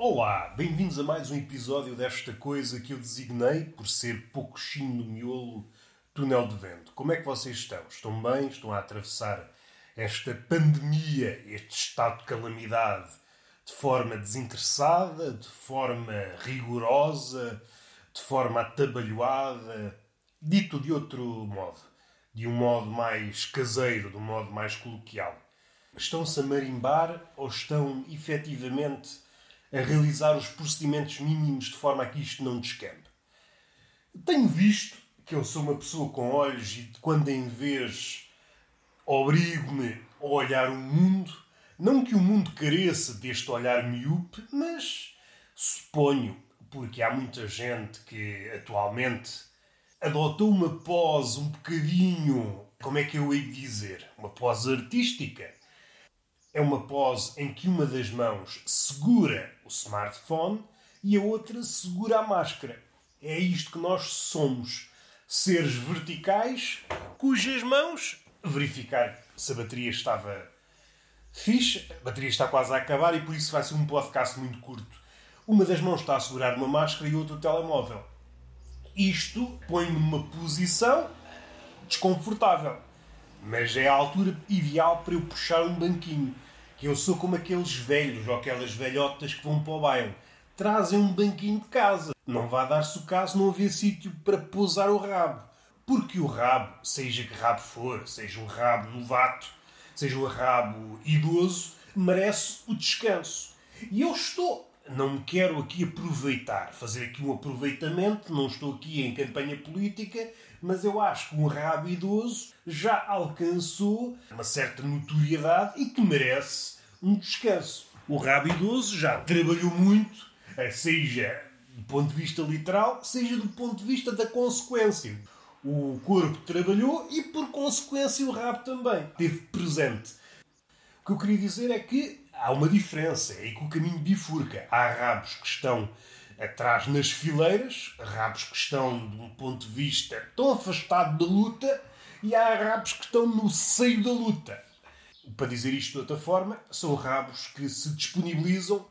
Olá, bem-vindos a mais um episódio desta coisa que eu designei, por ser pouco chino no miolo, túnel de vento. Como é que vocês estão? Estão bem? Estão a atravessar esta pandemia, este estado de calamidade, de forma desinteressada, de forma rigorosa, de forma atabalhoada, dito de outro modo, de um modo mais caseiro, de um modo mais coloquial. Estão-se a marimbar ou estão efetivamente a realizar os procedimentos mínimos de forma a que isto não descambe? Tenho visto que eu sou uma pessoa com olhos e de quando em vez obrigo-me a olhar o mundo, não que o mundo careça deste olhar miúpe, mas suponho, porque há muita gente que atualmente adotou uma pose um bocadinho, como é que eu hei de dizer, uma pose artística é uma pose em que uma das mãos segura o smartphone e a outra segura a máscara. É isto que nós somos. Seres verticais cujas mãos verificar se a bateria estava fixe, a bateria está quase a acabar e por isso vai ser um podcast muito curto. Uma das mãos está a segurar uma máscara e outra o telemóvel. Isto põe-me numa posição desconfortável, mas é a altura ideal para eu puxar um banquinho que eu sou como aqueles velhos ou aquelas velhotas que vão para o baile. Trazem um banquinho de casa. Não vai dar-se o caso não haver sítio para pousar o rabo. Porque o rabo, seja que rabo for, seja um rabo novato, seja um rabo idoso, merece o descanso. E eu estou. Não me quero aqui aproveitar, fazer aqui um aproveitamento, não estou aqui em campanha política, mas eu acho que um rabo idoso já alcançou uma certa notoriedade e que merece um descanso. O rabo idoso já trabalhou muito, eh, seja do ponto de vista literal, seja do ponto de vista da consequência. O corpo trabalhou e, por consequência, o rabo também teve presente. O que eu queria dizer é que há uma diferença, é aí que o caminho bifurca. Há rabos que estão atrás nas fileiras, rabos que estão, de um ponto de vista tão afastado da luta, e há rabos que estão no seio da luta. Para dizer isto de outra forma, são rabos que se disponibilizam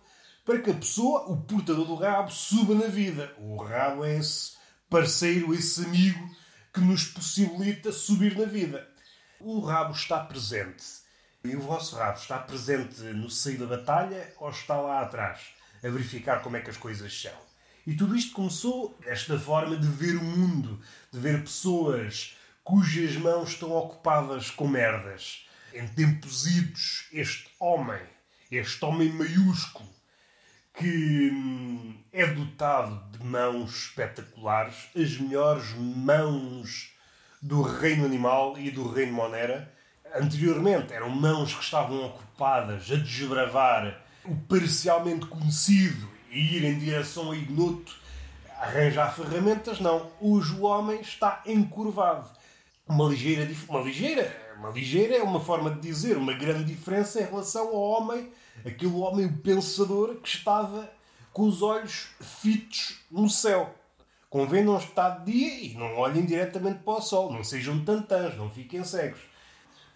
para que a pessoa, o portador do rabo, suba na vida. O rabo é esse parceiro, esse amigo que nos possibilita subir na vida. O rabo está presente. E o vosso rabo está presente no seio da batalha ou está lá atrás? a verificar como é que as coisas são. E tudo isto começou esta forma de ver o mundo, de ver pessoas cujas mãos estão ocupadas com merdas. Em tempos idos, este homem, este homem maiúsculo, que hum, é dotado de mãos espetaculares, as melhores mãos do reino animal e do reino monera. Anteriormente eram mãos que estavam ocupadas a desbravar o parcialmente conhecido e ir em direção ao ignoto, arranjar ferramentas, não. Hoje o homem está encurvado. Uma ligeira, uma ligeira, uma ligeira é uma forma de dizer, uma grande diferença em relação ao homem, aquele homem pensador que estava com os olhos fitos no céu. Convém não estar de dia e não olhem diretamente para o sol, não sejam tantãs, não fiquem cegos.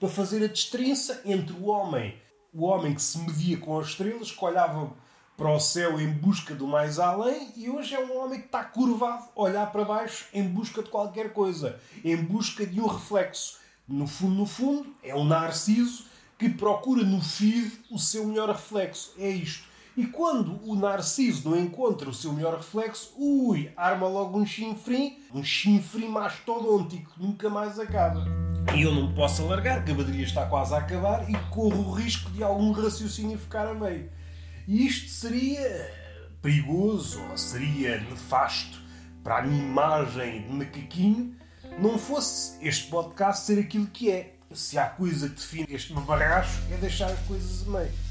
Para fazer a destrinça entre o homem o homem que se media com as estrelas, que olhava para o céu em busca do mais além, e hoje é um homem que está curvado, a olhar para baixo em busca de qualquer coisa, em busca de um reflexo. No fundo, no fundo, é um narciso que procura no feed o seu melhor reflexo. É isto. E quando o Narciso não encontra o seu melhor reflexo, ui, arma logo um chinfrim, um chinfrim mastodôntico, nunca mais acaba. E eu não posso alargar, que a bateria está quase a acabar e corro o risco de algum raciocínio ficar a meio. E isto seria perigoso, ou seria nefasto para a minha imagem de macaquinho, não fosse este podcast ser aquilo que é. Se há coisa que define este meu barracho, é deixar as coisas a meio.